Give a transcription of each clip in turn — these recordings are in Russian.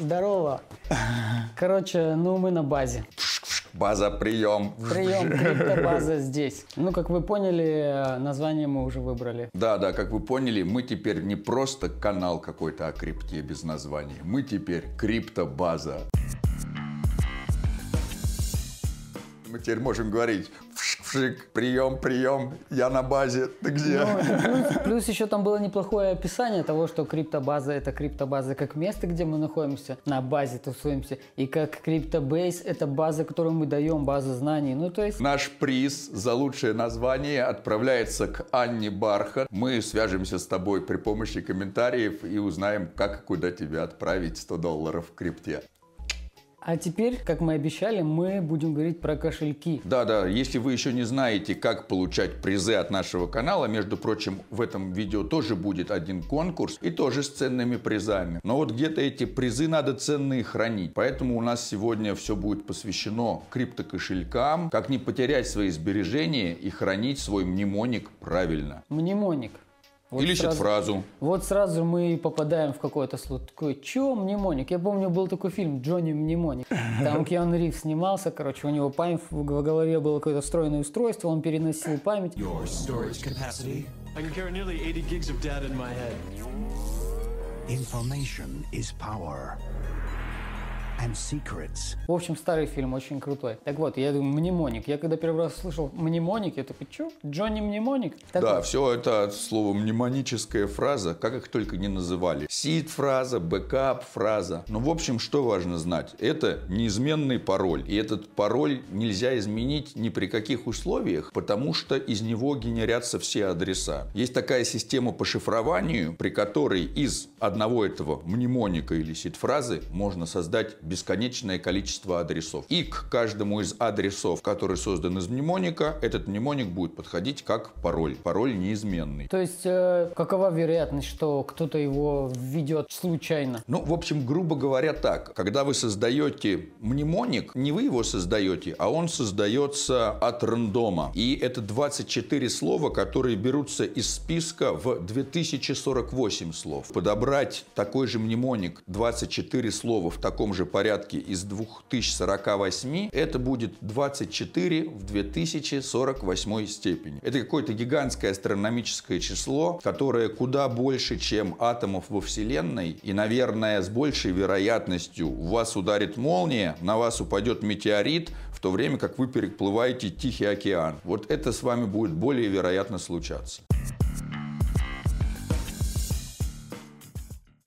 Здорово. Короче, ну мы на базе. База, прием. Прием, криптобаза здесь. Ну, как вы поняли, название мы уже выбрали. Да, да, как вы поняли, мы теперь не просто канал какой-то о крипте без названия. Мы теперь криптобаза. Мы теперь можем говорить вшик, прием, прием, я на базе, ты где? Ну, плюс, плюс еще там было неплохое описание того, что криптобаза это криптобаза как место, где мы находимся, на базе тусуемся, и как криптобейс это база, которую мы даем, база знаний. Ну, то есть... Наш приз за лучшее название отправляется к Анне Бархат. Мы свяжемся с тобой при помощи комментариев и узнаем, как и куда тебе отправить 100 долларов в крипте. А теперь, как мы обещали, мы будем говорить про кошельки. Да-да, если вы еще не знаете, как получать призы от нашего канала, между прочим, в этом видео тоже будет один конкурс и тоже с ценными призами. Но вот где-то эти призы надо ценные хранить. Поэтому у нас сегодня все будет посвящено криптокошелькам, как не потерять свои сбережения и хранить свой мнемоник правильно. Мнемоник. Вот Или сразу, фразу. Вот сразу мы попадаем в какое-то слово. Такое, чё мнемоник? Я помню, был такой фильм «Джонни Мнемоник». Там Киану Ривз снимался, короче, у него память в голове было какое-то встроенное устройство, он переносил память. Your storage capacity? I can carry nearly 80 gigs of data in my head. Information is power. В общем, старый фильм очень крутой. Так вот, я думаю, мнемоник. Я когда первый раз слышал мнемоник, я такой, что? Джонни мнемоник? Так да, вот. все это от слова мнемоническая фраза, как их только не называли. Сид-фраза, бэкап-фраза. Ну, в общем, что важно знать? Это неизменный пароль. И этот пароль нельзя изменить ни при каких условиях, потому что из него генерятся все адреса. Есть такая система по шифрованию, при которой из одного этого мнемоника или сид-фразы можно создать бесконечное количество адресов. И к каждому из адресов, который создан из мнемоника, этот мнемоник будет подходить как пароль. Пароль неизменный. То есть, э, какова вероятность, что кто-то его введет случайно? Ну, в общем, грубо говоря так. Когда вы создаете мнемоник, не вы его создаете, а он создается от рандома. И это 24 слова, которые берутся из списка в 2048 слов. Подобрать такой же мнемоник, 24 слова в таком же порядке, порядке из 2048, это будет 24 в 2048 степени. Это какое-то гигантское астрономическое число, которое куда больше, чем атомов во Вселенной. И, наверное, с большей вероятностью у вас ударит молния, на вас упадет метеорит, в то время как вы переплываете Тихий океан. Вот это с вами будет более вероятно случаться.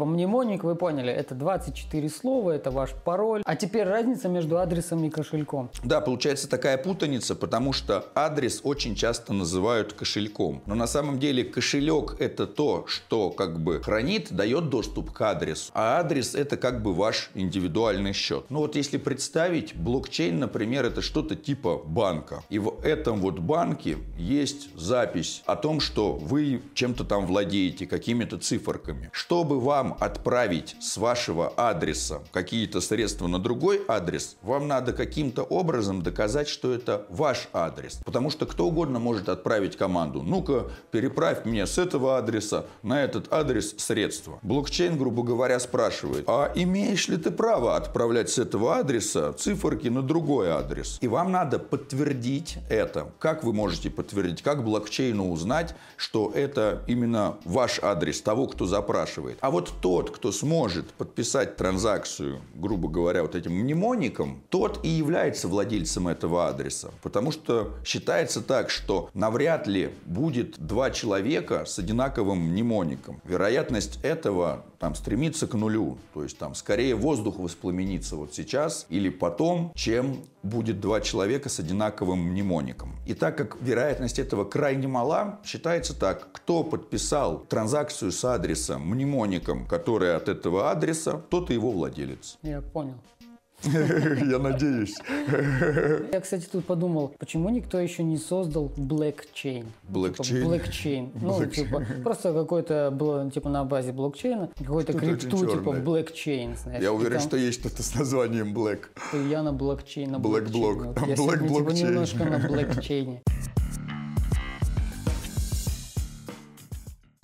Мнемоник, вы поняли, это 24 слова, это ваш пароль. А теперь разница между адресом и кошельком. Да, получается такая путаница, потому что адрес очень часто называют кошельком. Но на самом деле кошелек это то, что как бы хранит, дает доступ к адресу. А адрес это как бы ваш индивидуальный счет. Ну вот если представить, блокчейн, например, это что-то типа банка. И в этом вот банке есть запись о том, что вы чем-то там владеете, какими-то циферками. Чтобы вам отправить с вашего адреса какие-то средства на другой адрес, вам надо каким-то образом доказать, что это ваш адрес. Потому что кто угодно может отправить команду. Ну-ка, переправь мне с этого адреса на этот адрес средства. Блокчейн, грубо говоря, спрашивает, а имеешь ли ты право отправлять с этого адреса циферки на другой адрес? И вам надо подтвердить это. Как вы можете подтвердить? Как блокчейну узнать, что это именно ваш адрес того, кто запрашивает? А вот тот, кто сможет подписать транзакцию, грубо говоря, вот этим мнемоником, тот и является владельцем этого адреса. Потому что считается так, что навряд ли будет два человека с одинаковым мнемоником. Вероятность этого там стремится к нулю. То есть там скорее воздух воспламенится вот сейчас или потом, чем будет два человека с одинаковым мнемоником. И так как вероятность этого крайне мала, считается так, кто подписал транзакцию с адресом мнемоником, который от этого адреса, тот и его владелец. Я понял. Я надеюсь. Я, кстати, тут подумал, почему никто еще не создал блокчейн? Блокчейн? Блокчейн. Ну, типа, просто какой-то, типа, на базе блокчейна, какой-то крипту, типа, блокчейн, Я уверен, что есть что-то с названием Black. Я на блокчейн, на блокчейн. Black Я типа, немножко на блокчейне.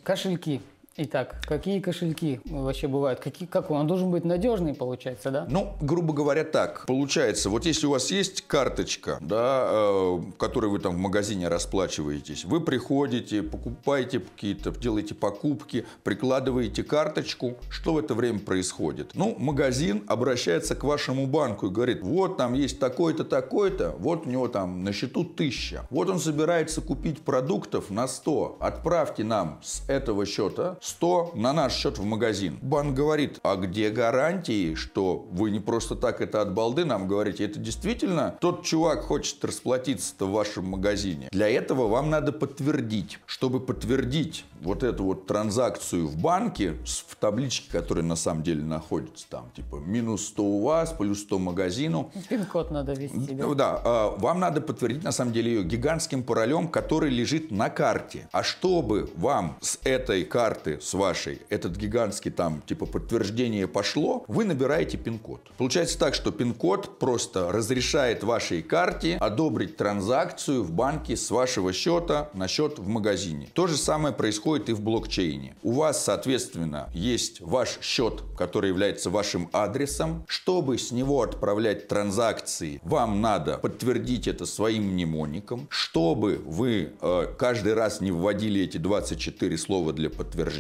Кошельки. Итак, какие кошельки вообще бывают? Какие, как он? Он должен быть надежный, получается, да? Ну, грубо говоря, так. Получается, вот если у вас есть карточка, да, э, которой вы там в магазине расплачиваетесь, вы приходите, покупаете какие-то, делаете покупки, прикладываете карточку, что в это время происходит? Ну, магазин обращается к вашему банку и говорит, вот там есть такой-то, такой-то, вот у него там на счету тысяча. Вот он собирается купить продуктов на 100. Отправьте нам с этого счета 100 на наш счет в магазин. Банк говорит, а где гарантии, что вы не просто так это от балды нам говорите? Это действительно тот чувак хочет расплатиться-то в вашем магазине. Для этого вам надо подтвердить. Чтобы подтвердить вот эту вот транзакцию в банке в табличке, которая на самом деле находится там, типа минус 100 у вас, плюс 100 магазину. Пин-код надо ввести себе. Да, а, вам надо подтвердить на самом деле ее гигантским паролем, который лежит на карте. А чтобы вам с этой карты, с вашей, этот гигантский там типа подтверждение пошло, вы набираете пин-код. Получается так, что пин-код просто разрешает вашей карте одобрить транзакцию в банке с вашего счета на счет в магазине. То же самое происходит и в блокчейне. У вас, соответственно, есть ваш счет, который является вашим адресом. Чтобы с него отправлять транзакции, вам надо подтвердить это своим мнемоником. Чтобы вы э, каждый раз не вводили эти 24 слова для подтверждения,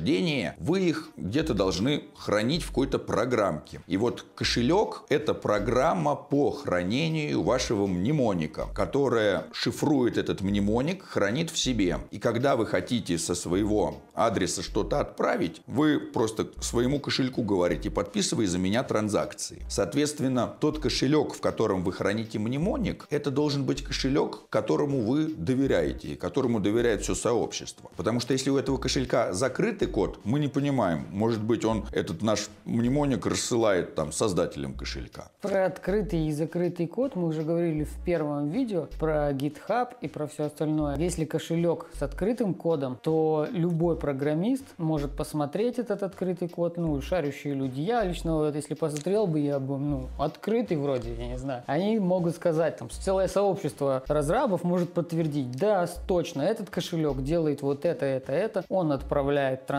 вы их где-то должны хранить в какой-то программке. И вот кошелек – это программа по хранению вашего мнемоника, которая шифрует этот мнемоник, хранит в себе. И когда вы хотите со своего адреса что-то отправить, вы просто своему кошельку говорите, подписывай за меня транзакции. Соответственно, тот кошелек, в котором вы храните мнемоник, это должен быть кошелек, которому вы доверяете, которому доверяет все сообщество. Потому что если у этого кошелька закрытый код, мы не понимаем, может быть, он этот наш мнемоник рассылает там создателям кошелька. Про открытый и закрытый код мы уже говорили в первом видео про GitHub и про все остальное. Если кошелек с открытым кодом, то любой программист может посмотреть этот открытый код, ну, шарящие люди. Я лично, вот, если посмотрел бы, я бы, ну, открытый вроде, я не знаю. Они могут сказать, там, целое сообщество разрабов может подтвердить, да, точно, этот кошелек делает вот это, это, это, он отправляет транзакции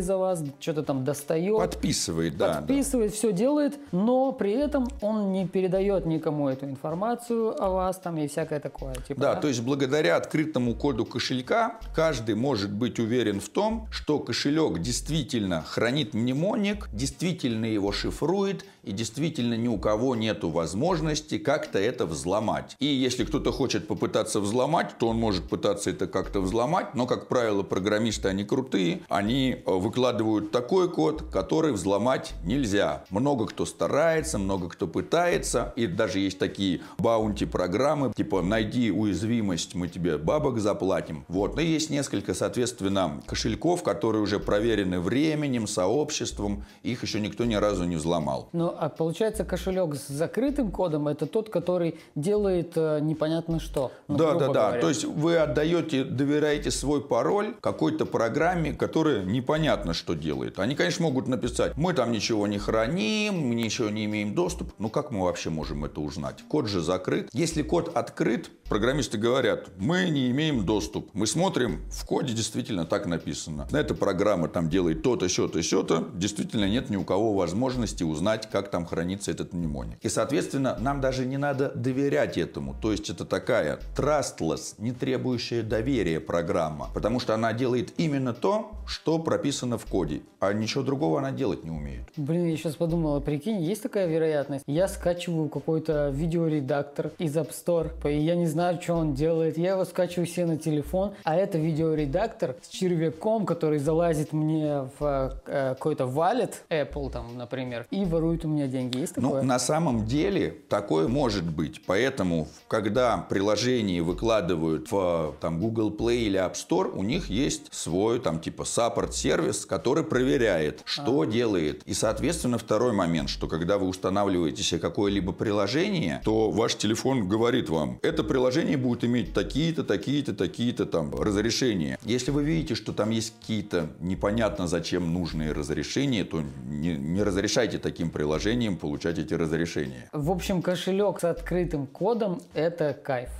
за вас, что-то там достает. Подписывает, да. Подписывает, да. все делает, но при этом он не передает никому эту информацию о вас там и всякое такое. Типа, да, да, то есть благодаря открытому коду кошелька каждый может быть уверен в том, что кошелек действительно хранит мнемоник, действительно его шифрует и действительно ни у кого нет возможности как-то это взломать. И если кто-то хочет попытаться взломать, то он может пытаться это как-то взломать, но, как правило, программисты, они крутые, они э, выкладывают такой код, который взломать нельзя. Много кто старается, много кто пытается, и даже есть такие баунти-программы, типа «найди уязвимость, мы тебе бабок заплатим». Вот. Но есть несколько, соответственно, кошельков, которые уже проверены временем, сообществом, их еще никто ни разу не взломал. Ну, а получается, кошелек с закрытым кодом – это тот, который делает э, непонятно что. Ну, да, да, да. То есть вы отдаете, доверяете свой пароль какой-то программе, которая непонятно что делает. Они, конечно, могут написать, мы там ничего не храним, мы ничего не имеем доступ. Ну, как мы вообще можем это узнать? Код же закрыт. Если код открыт, программисты говорят, мы не имеем доступ. Мы смотрим, в коде действительно так написано. Эта программа там делает то-то, сё-то, сё-то. Действительно нет ни у кого возможности узнать, как там хранится этот мнемоник. И, соответственно, нам даже не надо доверять этому. То есть это такая trustless, не требующая доверия программа. Потому что она делает именно то, что прописано в коде. А ничего другого она делать не умеет. Блин, я сейчас подумала, прикинь, есть такая вероятность? Я скачиваю какой-то видеоредактор из App Store, и я не знаю, что он делает. Я его скачиваю себе на телефон, а это видеоредактор с червяком, который залазит мне в э, какой-то валет Apple, там, например, и ворует у меня деньги. Есть ну, такое? Ну, на самом деле такое может быть. Поэтому, когда приложение выкладывают в там, Google Play или App Store, у них есть свой там типа саппорт-сервис, который проверяет, что а. делает. И, соответственно, второй момент, что когда вы устанавливаете себе какое-либо приложение, то ваш телефон говорит вам, это приложение будет иметь такие-то, такие-то, такие-то там разрешения. Если вы видите, что там есть какие-то непонятно зачем нужные разрешения, то не, не разрешайте таким приложением получать эти разрешения. В общем, кошелек с открытым кодом – это кайф.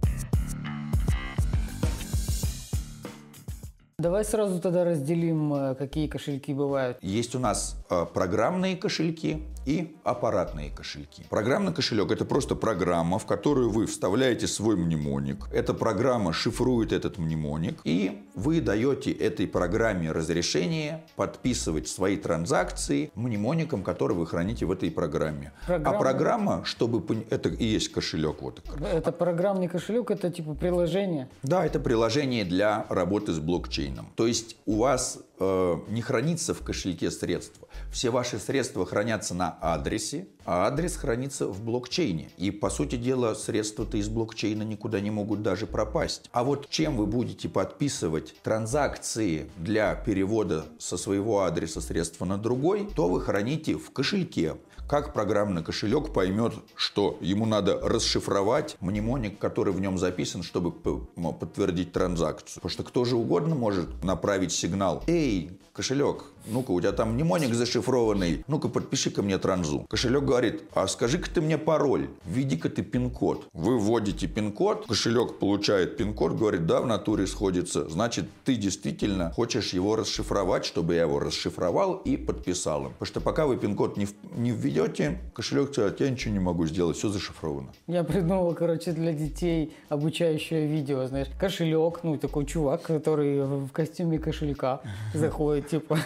Давай сразу тогда разделим, э, какие кошельки бывают. Есть у нас программные кошельки и аппаратные кошельки. Программный кошелек – это просто программа, в которую вы вставляете свой мнемоник. Эта программа шифрует этот мнемоник, и вы даете этой программе разрешение подписывать свои транзакции мнемоником, который вы храните в этой программе. Программа- А программа, чтобы... Это и есть кошелек. Вот. Это программный кошелек, это типа приложение. Да, это приложение для работы с блокчейном. То есть у вас э, не хранится в кошельке средства. Все ваши средства хранятся на адресе, а адрес хранится в блокчейне. И, по сути дела, средства-то из блокчейна никуда не могут даже пропасть. А вот чем вы будете подписывать транзакции для перевода со своего адреса средства на другой, то вы храните в кошельке. Как программный кошелек поймет, что ему надо расшифровать мнемоник, который в нем записан, чтобы подтвердить транзакцию? Потому что кто же угодно может направить сигнал. Эй, кошелек, ну-ка, у тебя там мнемоник зашифрованный, ну-ка, подпиши ко мне транзу. Кошелек говорит, а скажи-ка ты мне пароль, введи-ка ты пин-код. Вы вводите пин-код, кошелек получает пин-код, говорит, да, в натуре сходится. Значит, ты действительно хочешь его расшифровать, чтобы я его расшифровал и подписал им. Потому что пока вы пин-код не, не введете, кошелек скажет, я ничего не могу сделать, все зашифровано. Я придумал, короче, для детей обучающее видео, знаешь, кошелек, ну, такой чувак, который в костюме кошелька заходит, типа,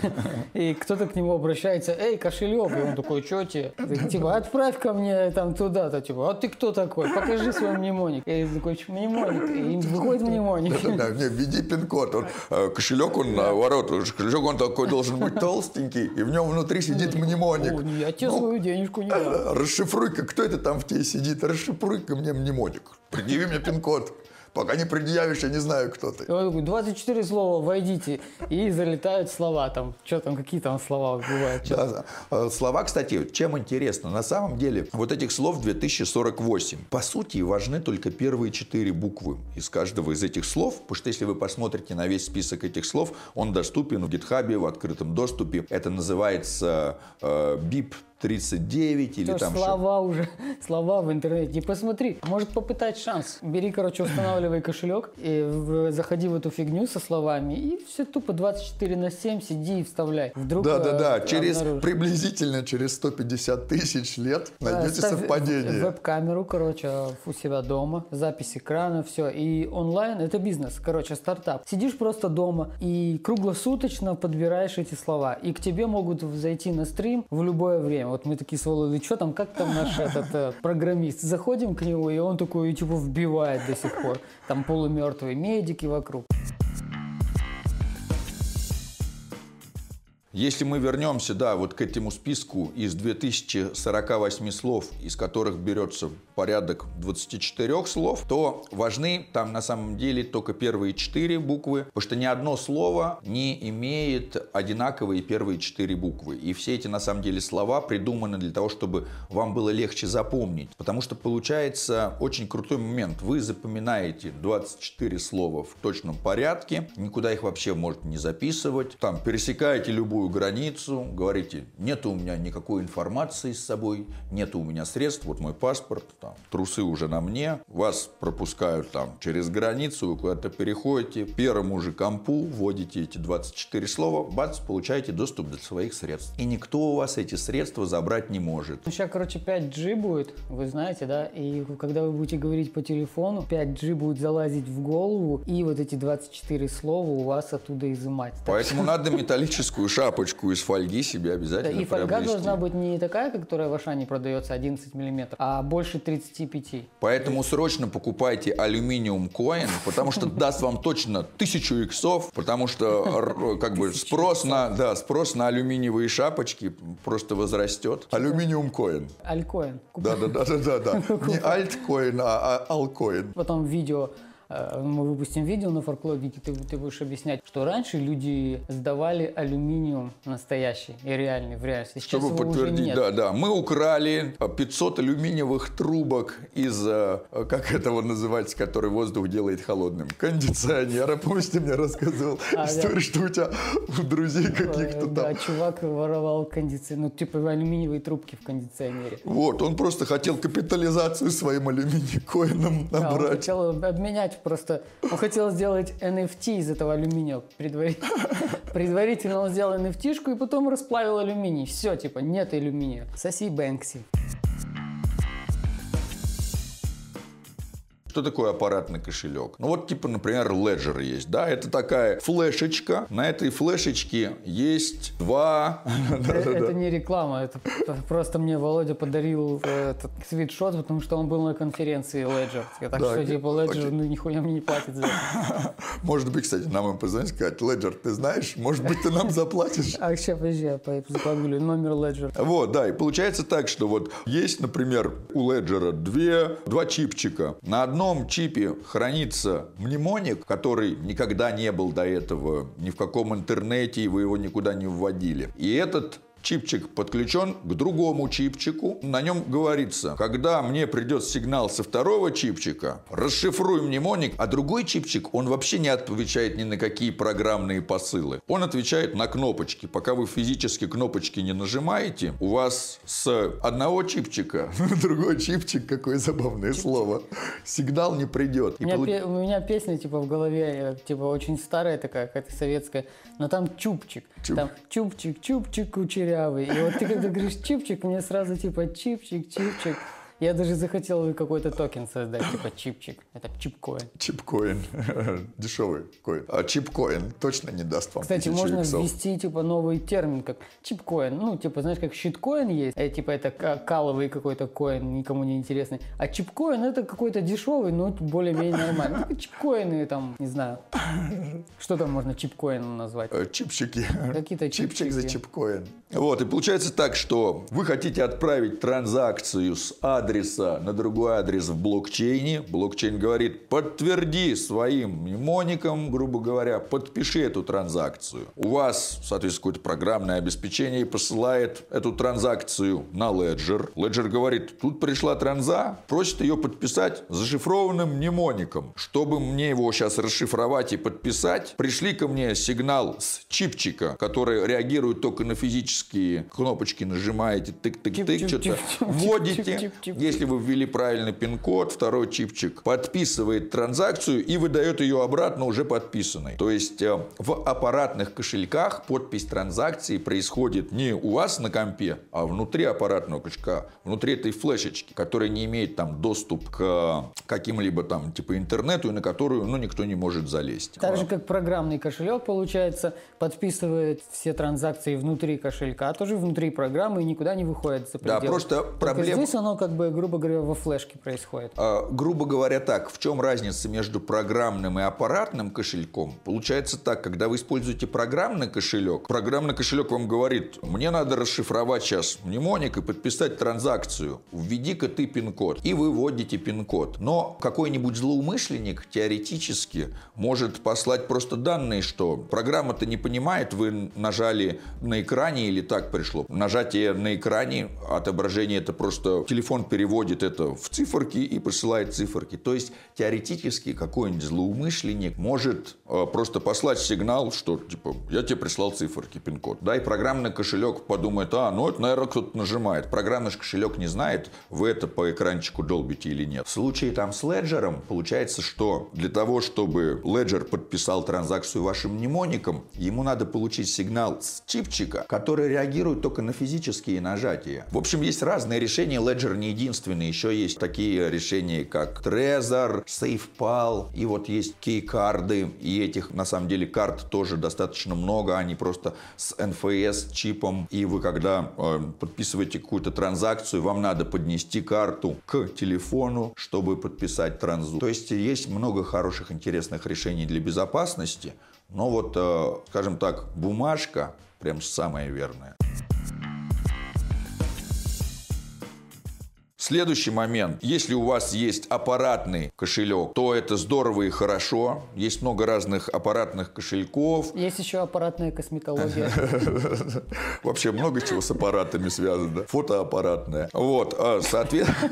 и кто-то к нему обращается, эй, кошелек, и он такой, что тебе? Типа, отправь ко мне там туда-то, типа, а ты кто такой? Покажи свой мнемоник. И такой, «Чё, мнемоник, и выходит мнемоник. Да, не, введи пин-код. Он, э, кошелек, он наоборот, кошелек, он такой должен быть толстенький, и в нем внутри сидит мнемоник. О, я тебе Ну, свою денежку не дам. Расшифруй-ка, кто это там в тебе сидит, расшифруй-ка мне мнемоник. Предъяви мне пин-код. Пока не предъявишь, я не знаю, кто ты. И он такой, 24 слова, войдите. И залетают слова там. Что там, какие там слова бывают? Да, да. Э, Слова, кстати, чем интересно, на самом деле вот этих слов 2048. По сути, важны только первые четыре буквы из каждого из этих слов, потому что если вы посмотрите на весь список этих слов, он доступен в гитхабе, в открытом доступе. Это называется э, BIP 39 или Тоже там что- слова уже, слова в интернете. И посмотри, может попытать шанс. Бери, короче, устанавливай кошелек, и в- заходи в эту фигню со словами, и все тупо 24 на 7 сиди и вставляй. Вдруг Да, да, да. э, Через обнаружишь. приблизительно через 150 тысяч лет Да, найдете ставь совпадение. Веб-камеру, короче, у себя дома, запись экрана, все. И онлайн это бизнес, короче, стартап. Сидишь просто дома и круглосуточно подбираешь эти слова. И к тебе могут зайти на стрим в любое время. Вот мы такие с что там, как там наш этот э, программист? Заходим к нему, и он такой, типа, вбивает до сих пор. Там полумертвые медики вокруг. Если мы вернемся, да, вот к этому списку из 2048 слов, из которых берется порядок 24 слов, то важны там на самом деле только первые четыре буквы, потому что ни одно слово не имеет одинаковые первые четыре буквы. И все эти на самом деле слова придуманы для того, чтобы вам было легче запомнить. Потому что получается очень крутой момент. Вы запоминаете 24 слова в точном порядке, никуда их вообще можете не записывать. Там пересекаете любую границу, говорите, нет у меня никакой информации с собой, нет у меня средств, вот мой паспорт, там, трусы уже на мне, вас пропускают там через границу, вы куда-то переходите, первому же компу вводите эти 24 слова, бац, получаете доступ до своих средств. И никто у вас эти средства забрать не может. Сейчас, короче, 5G будет, вы знаете, да? И когда вы будете говорить по телефону, 5G будет залазить в голову, и вот эти 24 слова у вас оттуда изымать. Так Поэтому надо металлическую шапочку из фольги себе Да, обязательно и фольга приобрести. должна быть не такая, которая в Ашане продается 11 миллиметров, а больше 35. Поэтому срочно покупайте алюминиум коин, потому что даст вам точно тысячу иксов, потому что как бы спрос на, да, спрос на алюминиевые шапочки просто возрастет. Алюминиум коин. Алькоин. Да, да, да, да, да, да. Не альткоин, а, а алкоин. Потом видео, мы выпустим видео на форклогике, ты, ты будешь объяснять, что раньше люди сдавали алюминиум настоящий и реальный в реальности. Сейчас Чтобы его уже подтвердить, нет. да, да. Мы украли а, 500 алюминиевых трубок из, а, как это вот называется, который воздух делает холодным, кондиционера. Помнишь, ты мне рассказывал А, историю, да. что у тебя у друзей каких-то Э, Да, там... чувак воровал кондиционер, ну типа алюминиевые трубки в кондиционере. Вот, он просто хотел капитализацию своим алюминий-коином Да, он набрать. хотел обменять просто он хотел сделать NFT из этого алюминия предварительно. Предварительно он сделал NFT-шку и потом расплавил алюминий. Все, типа, нет алюминия. Соси Бэнкси. Что такое аппаратный кошелек? Ну вот, типа, например, Ledger есть, да, это такая флешечка. На этой флешечке есть два... Это не реклама, это просто мне Володя подарил э, этот свитшот, потому что он был на конференции Ledger. Так что, типа, Ledger, ну, нихуя мне не платит за это. Может быть, кстати, нам им позвонить, сказать, Ledger, ты знаешь, может быть, ты нам заплатишь? А сейчас, подожди, я погуглю номер Ledger. Вот, да, и получается так, что вот есть, например, у Ledger две, два чипчика. На одном одном чипе хранится мнемоник, который никогда не был до этого ни в каком интернете, и вы его никуда не вводили. И этот Чипчик подключен к другому чипчику. На нем говорится, когда мне придет сигнал со второго чипчика, расшифруй мнемоник, а другой чипчик, он вообще не отвечает ни на какие программные посылы. Он отвечает на кнопочки. Пока вы физически кнопочки не нажимаете, у вас с одного чипчика на другой чипчик, какое забавное слово, сигнал не придет. У меня, получ... пе- у меня песня типа в голове, типа очень старая такая, какая-то советская, но там чупчик. Чуп. Там чупчик, чупчик, кучеря кудрявый. И вот ты когда говоришь чипчик, мне сразу типа чипчик, чипчик. Я даже захотел какой-то токен создать, типа чипчик. Это cheap coin. Cheap coin. Дешевый coin. А cheap coin точно не даст вам Кстати, можно иксов. ввести типа новый термин, как cheap coin. Ну, типа, знаешь, как shitcoin есть. А, типа это каловый какой-то coin, никому не интересный. А cheap coin это какой-то дешевый, но более-менее нормальный. Ну, cheap coin ы там, не знаю. Что там можно чипкоином назвать? Э, чипчики. Какие-то чипчики. Чипчик за чипкоин. Вот, и получается так, что вы хотите отправить транзакцию с адреса адреса на другой адрес в блокчейне. Блокчейн говорит, подтверди своим мнемоником, грубо говоря, подпиши эту транзакцию. У вас, соответственно, какое-то программное обеспечение посылает эту транзакцию на Ledger. Ledger говорит, тут пришла транза, просит ее подписать зашифрованным мнемоником. Чтобы мне его сейчас расшифровать и подписать, пришли ко мне сигнал с чипчика, который реагирует только на физические кнопочки, нажимаете тык-тык-тык, что-то вводите. Если вы ввели правильный пин-код, второй чипчик подписывает транзакцию и выдает ее обратно уже подписанной. То есть э, в аппаратных кошельках подпись транзакции происходит не у вас на компе, а внутри аппаратного кошелька, внутри этой флешечки, которая не имеет там доступ к каким-либо там типа интернету и на которую ну, никто не может залезть. Так же, как программный кошелек, получается, подписывает все транзакции внутри кошелька, а тоже внутри программы и никуда не выходит за пределы. Да, просто проблема... Здесь оно как бы грубо говоря, во флешке происходит? А, грубо говоря, так. В чем разница между программным и аппаратным кошельком? Получается так, когда вы используете программный кошелек, программный кошелек вам говорит, мне надо расшифровать сейчас мнемоник и подписать транзакцию. Введи-ка ты пин-код. И вы вводите пин-код. Но какой-нибудь злоумышленник теоретически может послать просто данные, что программа-то не понимает, вы нажали на экране или так пришло. Нажатие на экране, отображение это просто телефон перед переводит это в циферки и посылает циферки. То есть теоретически какой-нибудь злоумышленник может э, просто послать сигнал, что типа я тебе прислал циферки, пин-код. Да, и программный кошелек подумает, а, ну это, наверное, кто-то нажимает. Программный кошелек не знает, вы это по экранчику долбите или нет. В случае там с Ledger получается, что для того, чтобы Ledger подписал транзакцию вашим мнемоником, ему надо получить сигнал с чипчика, который реагирует только на физические нажатия. В общем, есть разные решения. Ledger не единственный. Еще есть такие решения, как Trezor, SafePal, и вот есть кей-карды. И этих, на самом деле, карт тоже достаточно много. Они просто с NFS чипом. И вы, когда э, подписываете какую-то транзакцию, вам надо поднести карту к телефону, чтобы подписать транзу. То есть есть много хороших, интересных решений для безопасности. Но вот, э, скажем так, бумажка прям самая верная. Следующий момент. Если у вас есть аппаратный кошелек, то это здорово и хорошо. Есть много разных аппаратных кошельков. Есть еще аппаратная косметология. Вообще много чего с аппаратами связано. Фотоаппаратная. Вот, а, соответственно...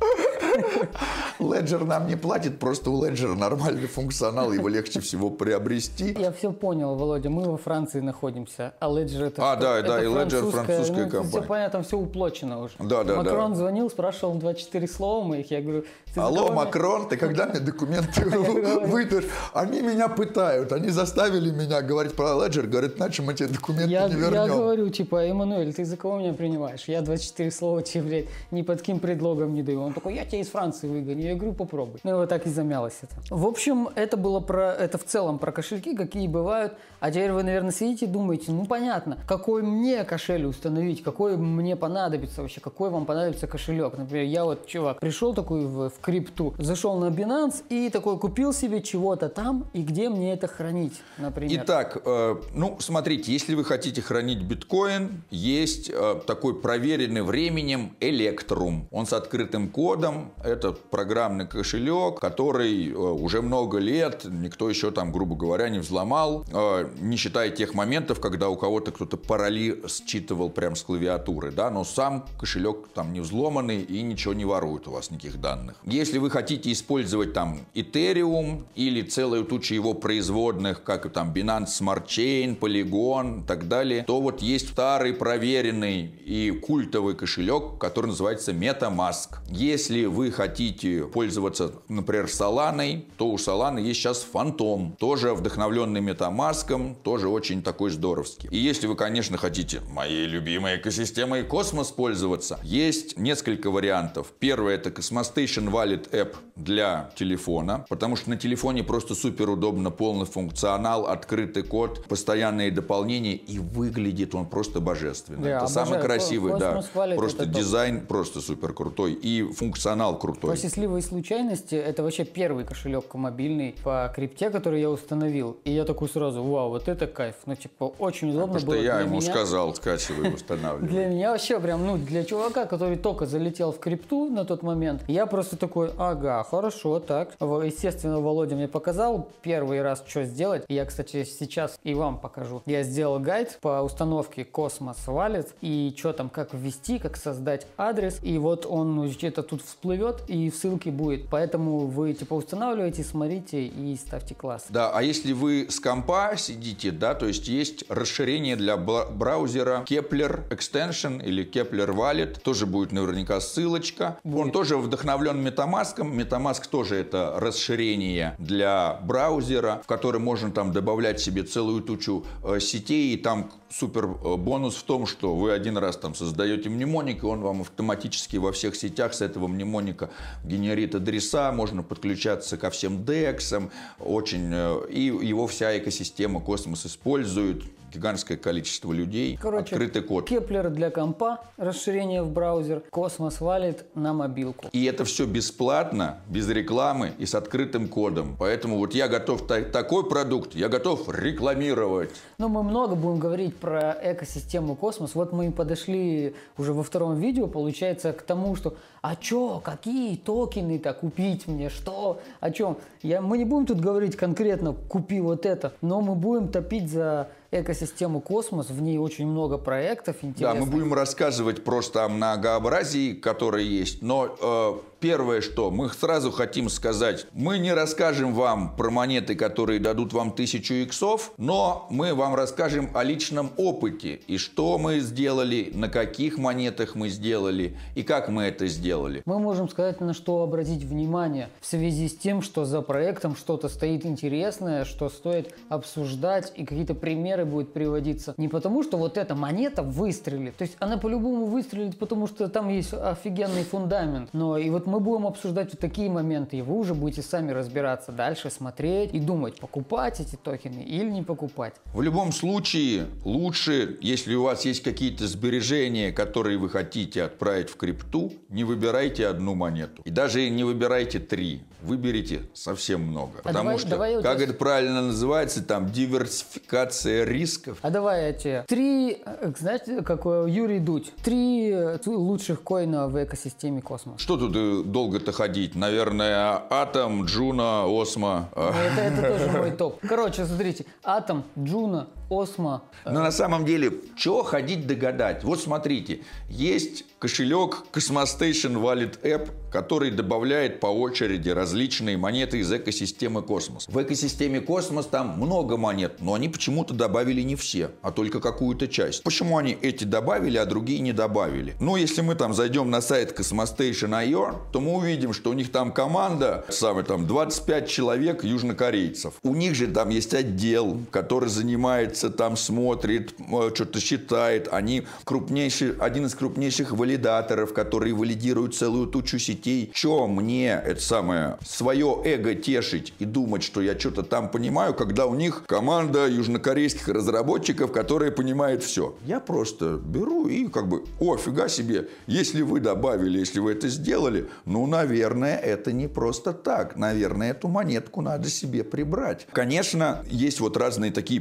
Ledger нам не платит, просто у Ledger нормальный функционал, его легче всего приобрести. Я все понял, Володя, мы во Франции находимся, а Ledger это... А, да, это да, и Ledger французская ну, компания. Все понятно, все уплочено уже. Да, да, Макрон да. звонил, спрашивал 24 слова моих, я говорю... «Ты за Алло, кого меня?» Макрон, ты когда мне документы выдашь? Они меня пытают, они заставили меня говорить про Ledger, говорят, иначе мы тебе документы Я, не я вернем. говорю, типа, Эммануэль, ты за кого меня принимаешь? Я 24 слова тебе, блядь, ни под каким предлогом не даю. Он такой, я тебя из Франции выгоню. Я говорю, попробуй. Ну и вот так и замялось это. В общем, это было про, это в целом про кошельки, какие бывают. А теперь вы, наверное, сидите и думаете, ну понятно, какой мне кошель установить, какой мне понадобится вообще, какой вам понадобится кошелек. Например, я вот, чувак, пришел такой в, в крипту, зашел на Binance и такой купил себе чего-то там, и где мне это хранить, например. Итак, э, ну, смотрите, если вы хотите хранить биткоин, есть э, такой проверенный временем Electrum. Он с открытым кодом. Это программный кошелек, который э, уже много лет никто еще там, грубо говоря, не взломал, э, не считая тех моментов, когда у кого-то кто-то пароли считывал прям с клавиатуры, да, но сам кошелек там не взломанный и ничего не ворует у вас никаких данных. Если вы хотите использовать там Ethereum или целую тучу его производных, как там Binance Smart Chain, Polygon и так далее, то вот есть старый проверенный и культовый кошелек, который называется MetaMask. Если вы хотите пользоваться, например, Solana, то у Solana есть сейчас Phantom, тоже вдохновленный MetaMask, тоже очень такой здоровский. И если вы, конечно, хотите моей любимой экосистемой космос пользоваться, есть несколько вариантов. Первый это Cosmostation Wallet App для телефона, потому что на телефоне просто супер удобно, полный функционал, открытый код, постоянные дополнения, и выглядит он просто божественно. Да, это самый красивый, да. Просто дизайн просто супер крутой и функционал крутой. По счастливой случайности, это вообще первый кошелек мобильный по крипте, который я установил. И я такой сразу, вау, вот это кайф. Ну, типа, очень удобно Потому что было я для ему меня. сказал, скачивай, устанавливай. Для меня вообще прям, ну, для чувака, который только залетел в крипту на тот момент, я просто такой, ага, хорошо, так. Естественно, Володя мне показал первый раз, что сделать. И Я, кстати, сейчас и вам покажу. Я сделал гайд по установке Cosmos Wallet и что там, как ввести, как создать адрес. И вот он где-то тут всплывет и в ссылке будет. Поэтому вы, типа, устанавливаете, смотрите и ставьте класс. Да, а если вы с компа сидите, да, то есть есть расширение для бра- браузера Kepler Extension или Kepler Wallet, тоже будет наверняка ссылочка. Он Будет. тоже вдохновлен MetaMask. MetaMask тоже это расширение для браузера, в который можно там добавлять себе целую тучу э, сетей, и там супер э, бонус в том, что вы один раз там создаете мнемоник, и он вам автоматически во всех сетях с этого мнемоника генерит адреса, можно подключаться ко всем DEX ам, очень, э, и его вся экосистема Космос использует, гигантское количество людей, Короче, открытый код. Keplr для компа, расширение в браузер, Cosmos Wallet на мобилку. И это все бесплатно, без рекламы и с открытым кодом. Поэтому вот я готов та- такой продукт, я готов рекламировать. Но мы много будем говорить про экосистему космос. Вот мы и подошли уже во втором видео, получается, к тому, что а чё, какие токены-то купить мне, что, о чем? Я, мы не будем тут говорить конкретно «купи вот это», но мы будем топить за экосистему космос, в ней очень много проектов Да, интересных. мы будем рассказывать просто о многообразии, которое есть. Но э, первое, что мы сразу хотим сказать, мы не расскажем вам про монеты, которые дадут вам тысячу иксов, но мы вам расскажем о личном опыте и что мы сделали, на каких монетах мы сделали и как мы это сделали. Мы можем сказать, на что обратить внимание в связи с тем, что за проектом что-то стоит интересное, что стоит обсуждать, и какие-то примеры будут приводиться. Не потому, что вот эта монета выстрелит. То есть она по-любому выстрелит, потому что там есть офигенный фундамент. Но и вот мы будем обсуждать вот такие моменты, и вы уже будете сами разбираться дальше, смотреть и думать, покупать эти токены или не покупать. В любом случае, лучше, если у вас есть какие-то сбережения, которые вы хотите отправить в крипту, не выбирайте одну монету. И даже не выбирайте три. Выберите совсем много. А Потому давай- что, давай как тебя- это правильно называется, там диверсификация рисков. А давай я тебе три, э, знаете, какой Юрий Дудь, три э, лучших coin а в экосистеме космос. Что тут э, долго-то ходить? Наверное, Атом, Джуна, Осмо. Ну, Это, это тоже мой топ. Короче, смотрите, Атом, Джуна, Осмо. Но на самом деле, что ходить да гадать? Вот смотрите, есть кошелек Cosmostation Wallet App, который добавляет по очереди различные монеты из экосистемы Космос. В экосистеме Космос там много монет, но они почему-то добавили не все, а только какую-то часть. Почему они эти добавили, а другие не добавили? Ну, если мы там зайдем на сайт Cosmostation.io, то мы увидим, что у них там команда, самый там 25 человек южнокорейцев. У них же там есть отдел, который занимается там, смотрит, э, что-то считает. Они крупнейший, один из крупнейших валидаторов, которые валидируют целую тучу сетей. Че мне это самое свое эго тешить и думать, что я что-то там понимаю, когда у них команда южнокорейских разработчиков, которая понимает все. Я просто беру и как бы, о, фига себе, если вы добавили, если вы это сделали, ну, наверное, это не просто так. Наверное, эту монетку надо себе прибрать. Конечно, есть вот разные такие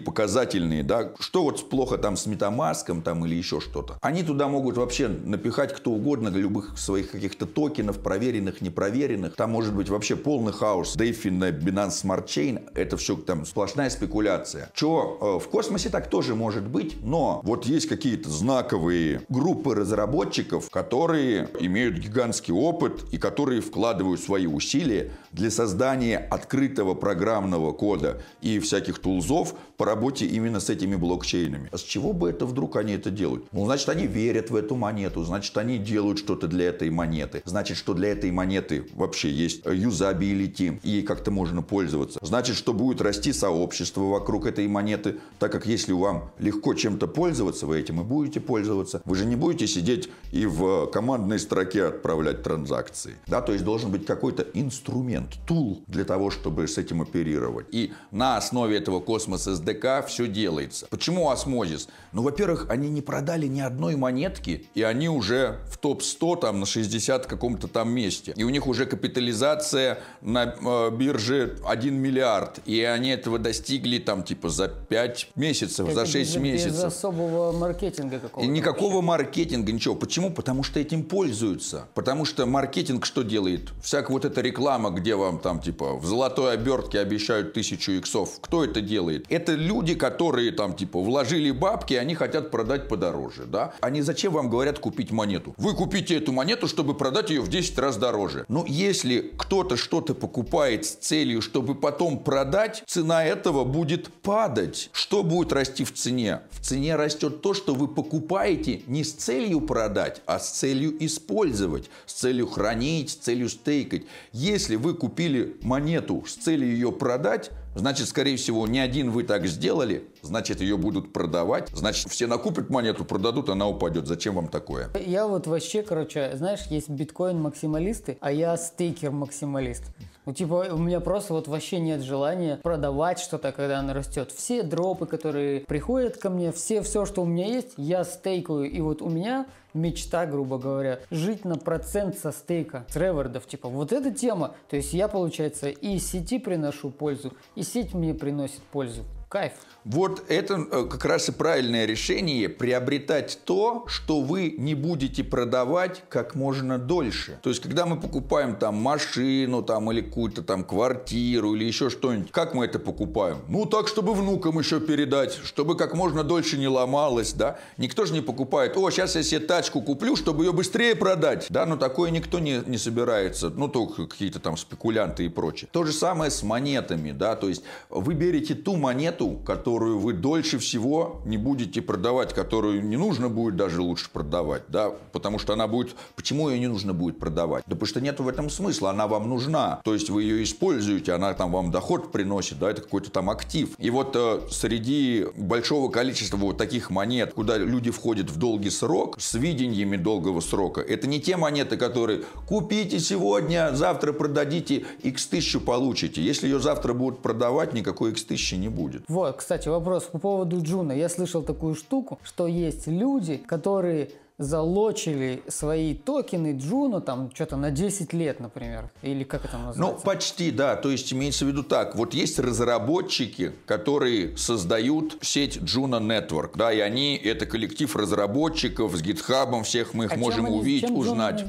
показательные, да, что вот плохо там с метамаском там или еще что-то. Они туда могут вообще напихать кто угодно, любых своих каких-то токенов, проверенных, непроверенных. Там может быть вообще полный хаос. DeFi на Binance Smart Chain, это все там сплошная спекуляция. Что э, в космосе так тоже может быть, но вот есть какие-то знаковые группы разработчиков, которые имеют гигантский опыт и которые вкладывают свои усилия для создания открытого программного кода и всяких тулзов по работе именно с этими блокчейнами. А с чего бы это вдруг они это делают? Ну, значит, они верят в эту монету, значит, они делают что-то для этой монеты. Значит, что для этой монеты вообще есть юзабилити, и как-то можно пользоваться. Значит, что будет расти сообщество вокруг этой монеты, так как если вам легко чем-то пользоваться, вы этим и будете пользоваться. Вы же не будете сидеть и в командной строке отправлять транзакции. Да, то есть должен быть какой-то инструмент, тул для того, чтобы с этим оперировать. И на основе этого космос SDK все делается. Почему осмозис? Ну, во-первых, они не продали ни одной монетки, и они уже в топ-100 там на 60 каком-то там месте. И у них уже капитализация на э, бирже 1 миллиард. И они этого достигли там типа за 5 месяцев, Это за 6 без, месяцев. Без особого маркетинга какого-то. И никакого вообще. маркетинга, ничего. Почему? Потому что этим пользуются. Потому что маркетинг что делает? Всякая вот эта реклама, где вам там типа в золотой обертке обещают тысячу иксов. Кто это делает? Это люди, которые там типа вложили бабки, они хотят продать подороже. Да? Они зачем вам говорят купить монету? Вы купите эту монету, чтобы продать ее в 10 раз дороже. Но если кто-то что-то покупает с целью, чтобы потом продать, цена этого будет падать. Что будет расти в цене? В цене растет то, что вы покупаете не с целью продать, а с целью использовать, с целью хранить, с целью стейкать. Если вы купили монету с целью ее продать, Значит, скорее всего, не один вы так сделали, значит, ее будут продавать, значит, все накупят монету, продадут, она упадет. Зачем вам такое? Я вот вообще, короче, знаешь, есть биткоин-максималисты, а я стейкер-максималист. Ну, типа, у меня просто вот вообще нет желания продавать что-то, когда оно растет. Все дропы, которые приходят ко мне, все, все, что у меня есть, я стейкаю. И вот у меня мечта, грубо говоря, жить на процент со стейка, с ревордов, типа, вот эта тема. То есть я, получается, и сети приношу пользу, и сеть мне приносит пользу. Кайф. Вот это э, как раз и правильное решение приобретать то, что вы не будете продавать как можно дольше. То есть, когда мы покупаем там машину там, или какую-то там квартиру или еще что-нибудь, как мы это покупаем? Ну, так, чтобы внукам еще передать, чтобы как можно дольше не ломалось, да? Никто же не покупает, о, сейчас я себе тачку куплю, чтобы ее быстрее продать, да? Но такое никто не, не собирается, ну, только какие-то там спекулянты и прочее. То же самое с монетами, да? То есть, вы берете ту монету, которую которую вы дольше всего не будете продавать, которую не нужно будет даже лучше продавать, да, потому что она будет... Почему ее не нужно будет продавать? Да потому что нет в этом смысла, она вам нужна, то есть вы ее используете, она там вам доход приносит, да, это какой-то там актив. И вот э, среди большого количества вот таких монет, куда люди входят в долгий срок, с видениями долгого срока, это не те монеты, которые купите сегодня, завтра продадите, x тысячу получите. Если ее завтра будут продавать, никакой x тысячи не будет. Вот, кстати, вопрос по поводу Juno. Я слышал такую штуку, что есть люди, которые залочили свои токены Juno там что-то на 10 лет, например. Или как это Ну, называется? почти, да. То есть имеется в виду так. Вот есть разработчики, которые создают сеть Juno Network. Да, и они, это коллектив разработчиков с гитхабом, всех мы их А можем они- увидеть, узнать.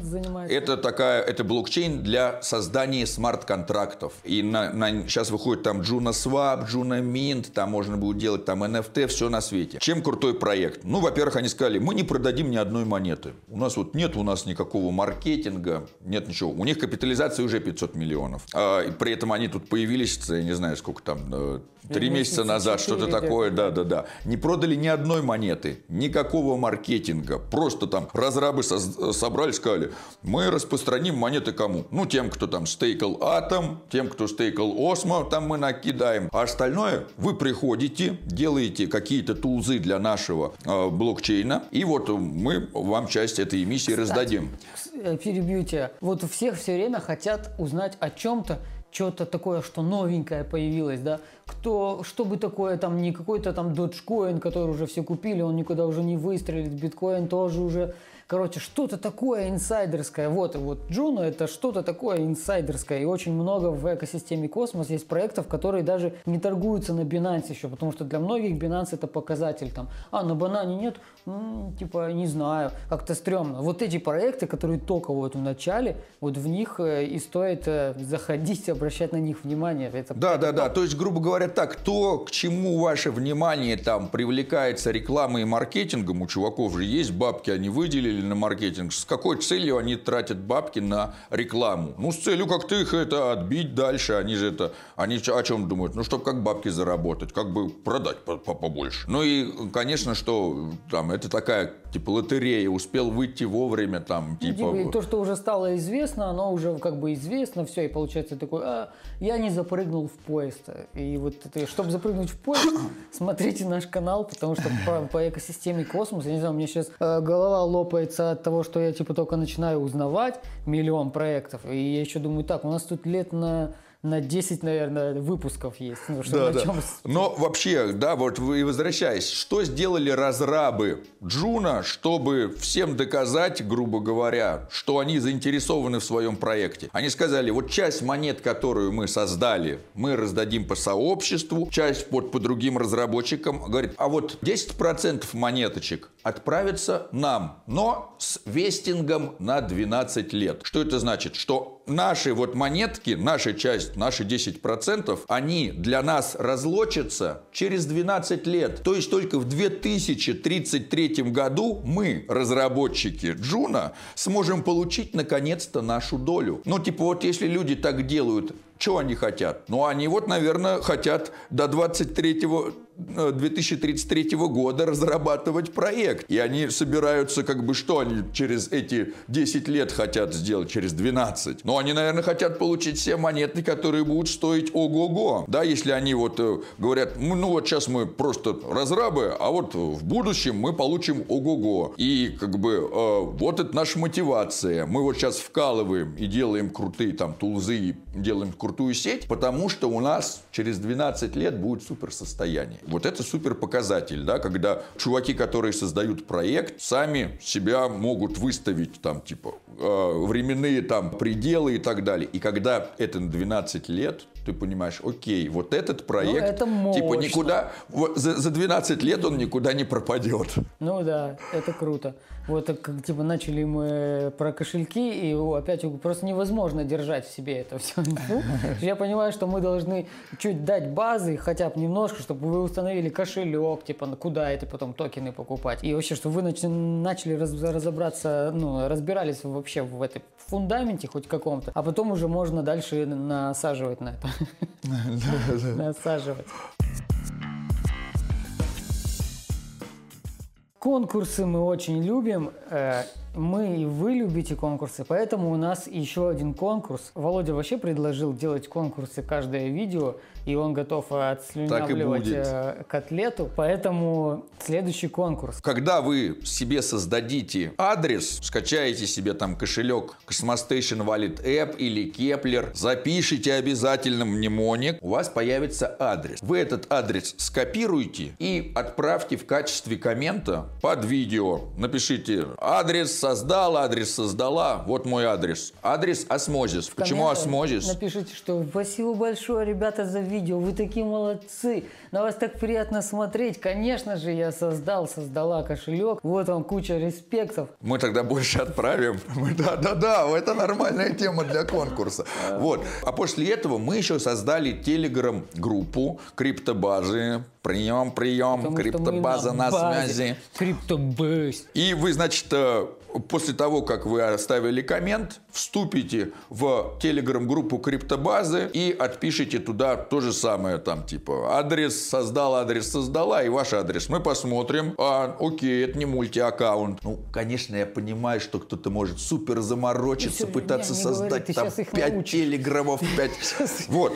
Это такая, это блокчейн для создания смарт-контрактов. И на, на- сейчас выходит там Juno Swap, Juno Mint, там можно будет делать там NFT, все на свете. Чем крутой проект? Ну, во-первых, они сказали, мы не продадим ни одной монеты. У нас вот нет у нас никакого маркетинга, нет ничего. У них капитализация уже 500 миллионов. А, и при этом они тут появились, я не знаю, сколько там, э, три месяца назад, что-то такое, да. да, да, да. Не продали ни одной монеты, никакого маркетинга. Просто там разрабы собрали, сказали, мы распространим монеты кому? Ну, тем, кто там стейкал Атом, тем, кто стейкал Осмо, там мы накидаем. А остальное вы приходите, делаете какие-то тулзы для нашего э, блокчейна, и вот мы вам часть этой эмиссии раздадим. Э, Перебью тебя. Вот у всех все время хотят узнать о чем-то, что-то такое, что новенькое появилось, да? Кто, что бы такое, там, не какой-то там Dogecoin, который уже все купили, он никуда уже не выстрелит, биткоин тоже уже... Короче, что-то такое инсайдерское. Вот, и вот Juno это что-то такое инсайдерское. И очень много в экосистеме Космос есть проектов, которые даже не торгуются на Binance еще, потому что для многих Binance это показатель. Там, а, на банане нет? М, типа, не знаю, как-то стрёмно. Вот эти проекты, которые только вот в начале, вот в них э, и стоит э, заходить, обращать на них внимание. Это Да, да, да. То есть, грубо говоря, так, то, к чему ваше внимание там привлекается рекламой и маркетингом, у чуваков же есть бабки, они выделили на маркетинг. С какой целью они тратят бабки на рекламу? Ну, с целью как-то их это отбить дальше. Они же это, они о чем думают? Ну, чтобы как бабки заработать, как бы продать по- по- побольше. Ну и, конечно, что там, это такая, типа, лотерея. Успел выйти вовремя, там, Ну, типа... и то, что уже стало известно, оно уже как бы известно, все, и получается такой, а, я не запрыгнул в поезд. И вот это, чтобы запрыгнуть в поезд, смотрите наш канал, потому что по, по экосистеме космоса, я не знаю, у меня сейчас э, голова лопается от того, что я типа только начинаю узнавать миллион проектов, и я еще думаю, так, у нас тут лет на на 10, наверное, выпусков есть. Ну, Да, да. чем Но вообще, да, вот вы возвращаясь, что сделали разрабы Juno, чтобы всем доказать, грубо говоря, что они заинтересованы в своем проекте? Они сказали, вот часть монет, которую мы создали, мы раздадим по сообществу, часть под, по другим разработчикам. Говорит, а вот 10% монеточек отправятся нам, но с vesting ом на 12 лет. Что это значит? Что наши вот монетки, наша часть, наши 10%, они для нас разлочатся через 12 лет. То есть только в 2033 году мы, разработчики Juno, сможем получить наконец-то нашу долю. Ну, типа вот если люди так делают, что они хотят? Ну, они вот, наверное, хотят до 23 э, 2033 года разрабатывать проект. И они собираются, как бы, что они через эти 10 лет хотят сделать, через 12? Ну, они, наверное, хотят получить все монеты, которые будут стоить ого-го. Да, если они вот э, говорят, ну, вот сейчас мы просто разрабы, а вот в будущем мы получим ого-го. И, как бы, э, вот это наша мотивация. Мы вот сейчас вкалываем и делаем крутые там тулзы, и делаем крутую сеть, потому что у нас через 12 лет будет суперсостояние. Вот это супер показатель, да, когда чуваки, которые создают проект, сами себя могут выставить там типа э, временные там пределы и так далее. И когда это на 12 лет, ты понимаешь, окей, вот этот проект, это типа никуда, за, за 12 лет он никуда не пропадет. Ну да, это круто. Вот так, как типа начали мы про кошельки, и о, опять просто невозможно держать в себе это все. Я понимаю, что мы должны чуть дать базы, хотя бы немножко, чтобы вы установили кошелек, типа куда это потом токены покупать. И вообще, чтобы вы нач- начали раз- разобраться, ну, разбирались вообще в этой фундаменте хоть каком-то, а потом уже можно дальше насаживать на это. Насаживать. Конкурсы мы очень любим. Мы и вы любите конкурсы, поэтому у нас еще один конкурс. Володя вообще предложил делать конкурсы каждое видео, и он готов отслюнявливать э, котлету. Поэтому следующий конкурс. Когда вы себе создадите адрес, скачаете себе там кошелек Cosmostation Wallet App или Kepler, запишите обязательно мнемоник, у вас появится адрес. Вы этот адрес скопируете и отправьте в качестве коммента под видео. Напишите адрес создал, адрес создала, вот мой адрес. Адрес Osmosis. Почему Osmosis? Напишите, что спасибо большое, ребята, за видео. Вы такие молодцы. На вас так приятно смотреть. Конечно же, я создал, создала кошелек. Вот вам куча респектов. Мы тогда больше отправим. Мы- Да, да, да, это нормальная тема для конкурса. Вот. А после этого мы еще создали телеграм-группу криптобазы. Прием, прием, Потому криптобаза на базе. связи. Криптобейс. И вы, значит, э, после того, как вы оставили коммент, вступите в телеграм-группу криптобазы и отпишите туда то же самое, там, типа, адрес создал, адрес создала, и ваш адрес. Мы посмотрим, а, окей, это не мульти-аккаунт. Ну, конечно, я понимаю, что кто-то может супер заморочиться, Ну, пытаться говори, создать ты там щас их 5 научишь. телеграммов, 5... Вот.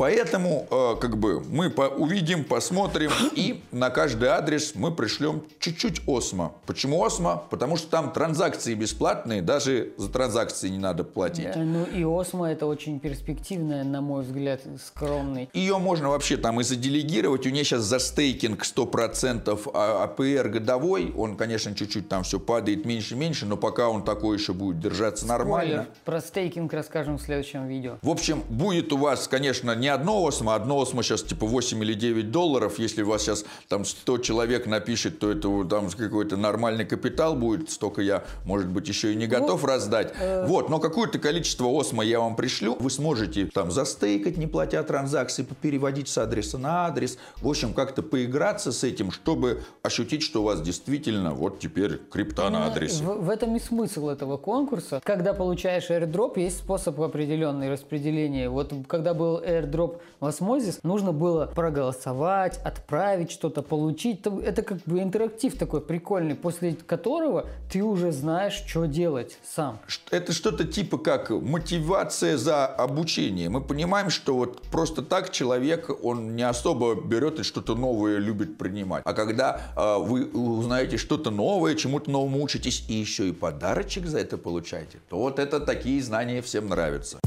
Поэтому, э, как бы, мы по- увидим, посмотрим, и на каждый адрес мы пришлем чуть-чуть осмо. Почему осмо? Потому что там транзакции бесплатные, даже за транзакции не надо платить. Э, Ну и Осмо это очень перспективная, на мой взгляд, скромный. Ее можно вообще там и заделегировать. У нее сейчас за стейкинг 100% а АПР годовой. Он, конечно, чуть-чуть там все падает меньше-меньше, но пока он такой еще будет держаться нормально. Спойлер, про стейкинг расскажем в следующем видео. В общем, будет у вас, конечно, не одно осмо, одно осмо сейчас типа 8 или 9 долларов. Если у вас сейчас там 100 человек напишет, то это вот там какой-то нормальный капитал будет. Столько я, может быть, еще и не готов раздать. Вот, но какое-то количество осмо я вам пришлю. Вы сможете там застейкать, не платя транзакции, переводить с адреса на адрес. В общем, как-то поиграться с этим, чтобы ощутить, что у вас действительно вот теперь крипта на Именно адресе. В, в этом и смысл этого конкурса. Когда получаешь airdrop, есть способ определенный распределения. Вот когда был airdrop в Osmosis, нужно было проголосовать, отправить что-то, получить. То- Это как бы интерактив такой прикольный, после которого ты уже знаешь, что делать сам. Это что-то типа как мотивация за обучение. Мы понимаем, что вот просто так человек, он не особо берет и что-то новое любит принимать. А когда а, вы узнаете что-то новое, чему-то новому учитесь, и еще и подарочек за это получаете, то вот это такие знания всем нравятся.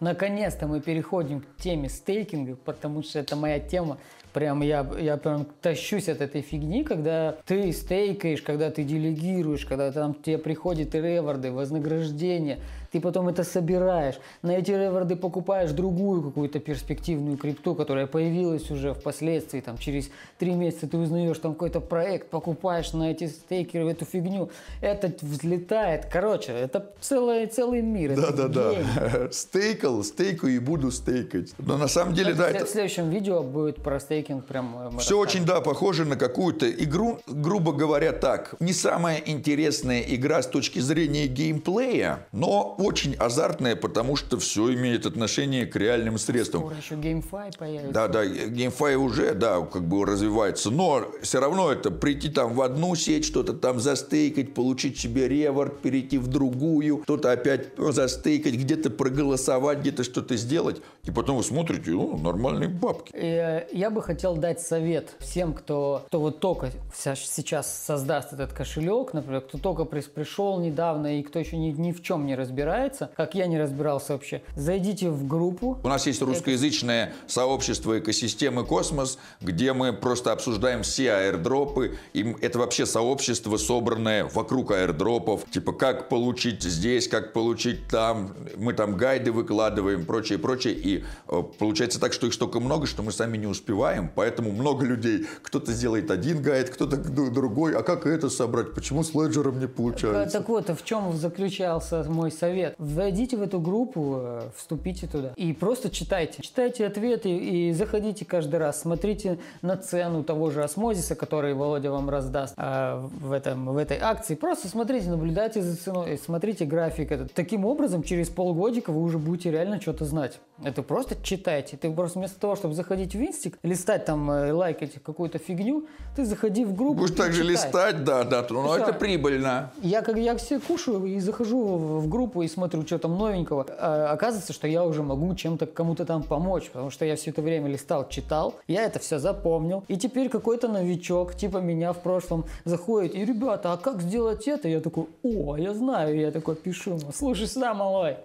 Наконец-то мы переходим к теме стейкинга, потому что это моя тема. Прям я, я прям тащусь от этой фигни, когда ты стейкаешь, когда ты делегируешь, когда там тебе приходят реворды, вознаграждения, ты потом это собираешь. На эти реворды покупаешь другую какую-то перспективную крипту, которая появилась уже впоследствии, там через три месяца ты узнаешь там какой-то проект, покупаешь на эти стейкеры эту фигню, это взлетает. Короче, это целый, целый мир. game. Стейкал, стейкаю и буду стейкать. Но на самом деле, да, В это... следующем видео будет про стейкинг прям. э, Все очень, да, похоже на какую-то игру, грубо говоря, так. Не самая интересная игра с точки зрения геймплея, но очень азартная, потому что все имеет отношение к реальным средствам. Скоро еще GameFi появится. Да, да, геймфай уже, да, как бы развивается, но все равно это прийти там в одну сеть, что-то там застейкать, получить себе реворд, перейти в другую, кто-то опять застейкать, где-то проголосовать, где-то что-то сделать, и потом вы смотрите, ну, нормальные бабки. Э, Я бы хотел дать совет всем, кто, кто вот только сейчас создаст этот кошелек, например, кто только пришел недавно и кто еще ни, ни в чем не разбирается, как я не разбирался вообще, зайдите в группу. У нас есть русскоязычное сообщество экосистемы «Космос», где мы просто обсуждаем все аирдропы. И это вообще сообщество, собранное вокруг аирдропов. Типа, как получить здесь, как получить там. Мы там гайды выкладываем, прочее, прочее. И э, получается так, что их столько много, что мы сами не успеваем. Поэтому много людей. Кто-то сделает один гайд, кто-то другой. А как это собрать? Почему с леджером не Э, получается? Так вот, в чем заключался мой совет совет. Войдите в эту группу, э, вступите туда и просто читайте. Читайте ответы и заходите каждый раз. Смотрите на цену того же осмозиса, который Володя вам раздаст э, в, этом, в этой акции. Просто смотрите, наблюдайте за ценой, смотрите график. Этот. Таким образом, через полгодика вы уже будете реально что-то знать. Это просто читайте. Ты просто вместо того, чтобы заходить в инстик, листать там, э, лайкать какую-то фигню, ты заходи в группу Будешь и так же читай. листать, да, да, но Всё. это прибыльно. Я как я все кушаю и захожу в в группу и смотрю, что там новенького. А оказывается, что я уже могу чем-то кому-то там помочь, потому что я все это время листал, читал, я это все запомнил. И теперь какой-то новичок, типа меня в прошлом, заходит, и, ребята, а как сделать это? Я такой, о, я знаю, я такой пишу ему, слушай сюда, малой.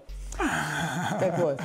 Так вот,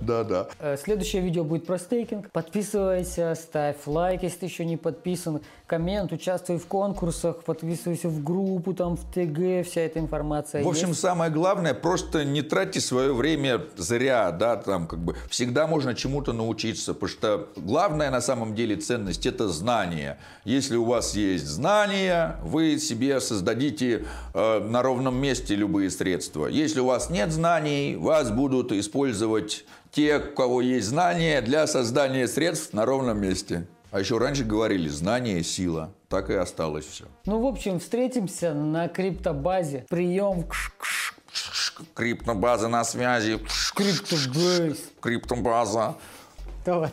Да, да. Э, Следующее видео будет про стейкинг. Подписывайся, ставь лайк, если ты еще не подписан. Коммент, участвуй в конкурсах, подписывайся в группу, там в ТГ, вся эта информация В общем, есть. самое главное, просто не тратьте свое время зря, да, там как бы всегда можно чему-то научиться, потому что главная на самом деле ценность это знание. Если у вас есть знания, вы себе создадите э, на ровном месте любые средства. Если у вас нет знаний, вас будут использовать те, у кого есть знания, для создания средств на ровном месте. А еще раньше говорили, знание – сила. Так и осталось все. Ну, в общем, встретимся на криптобазе. Прием. Криптобаза на связи. Криптобейс. Криптобаза. Давай.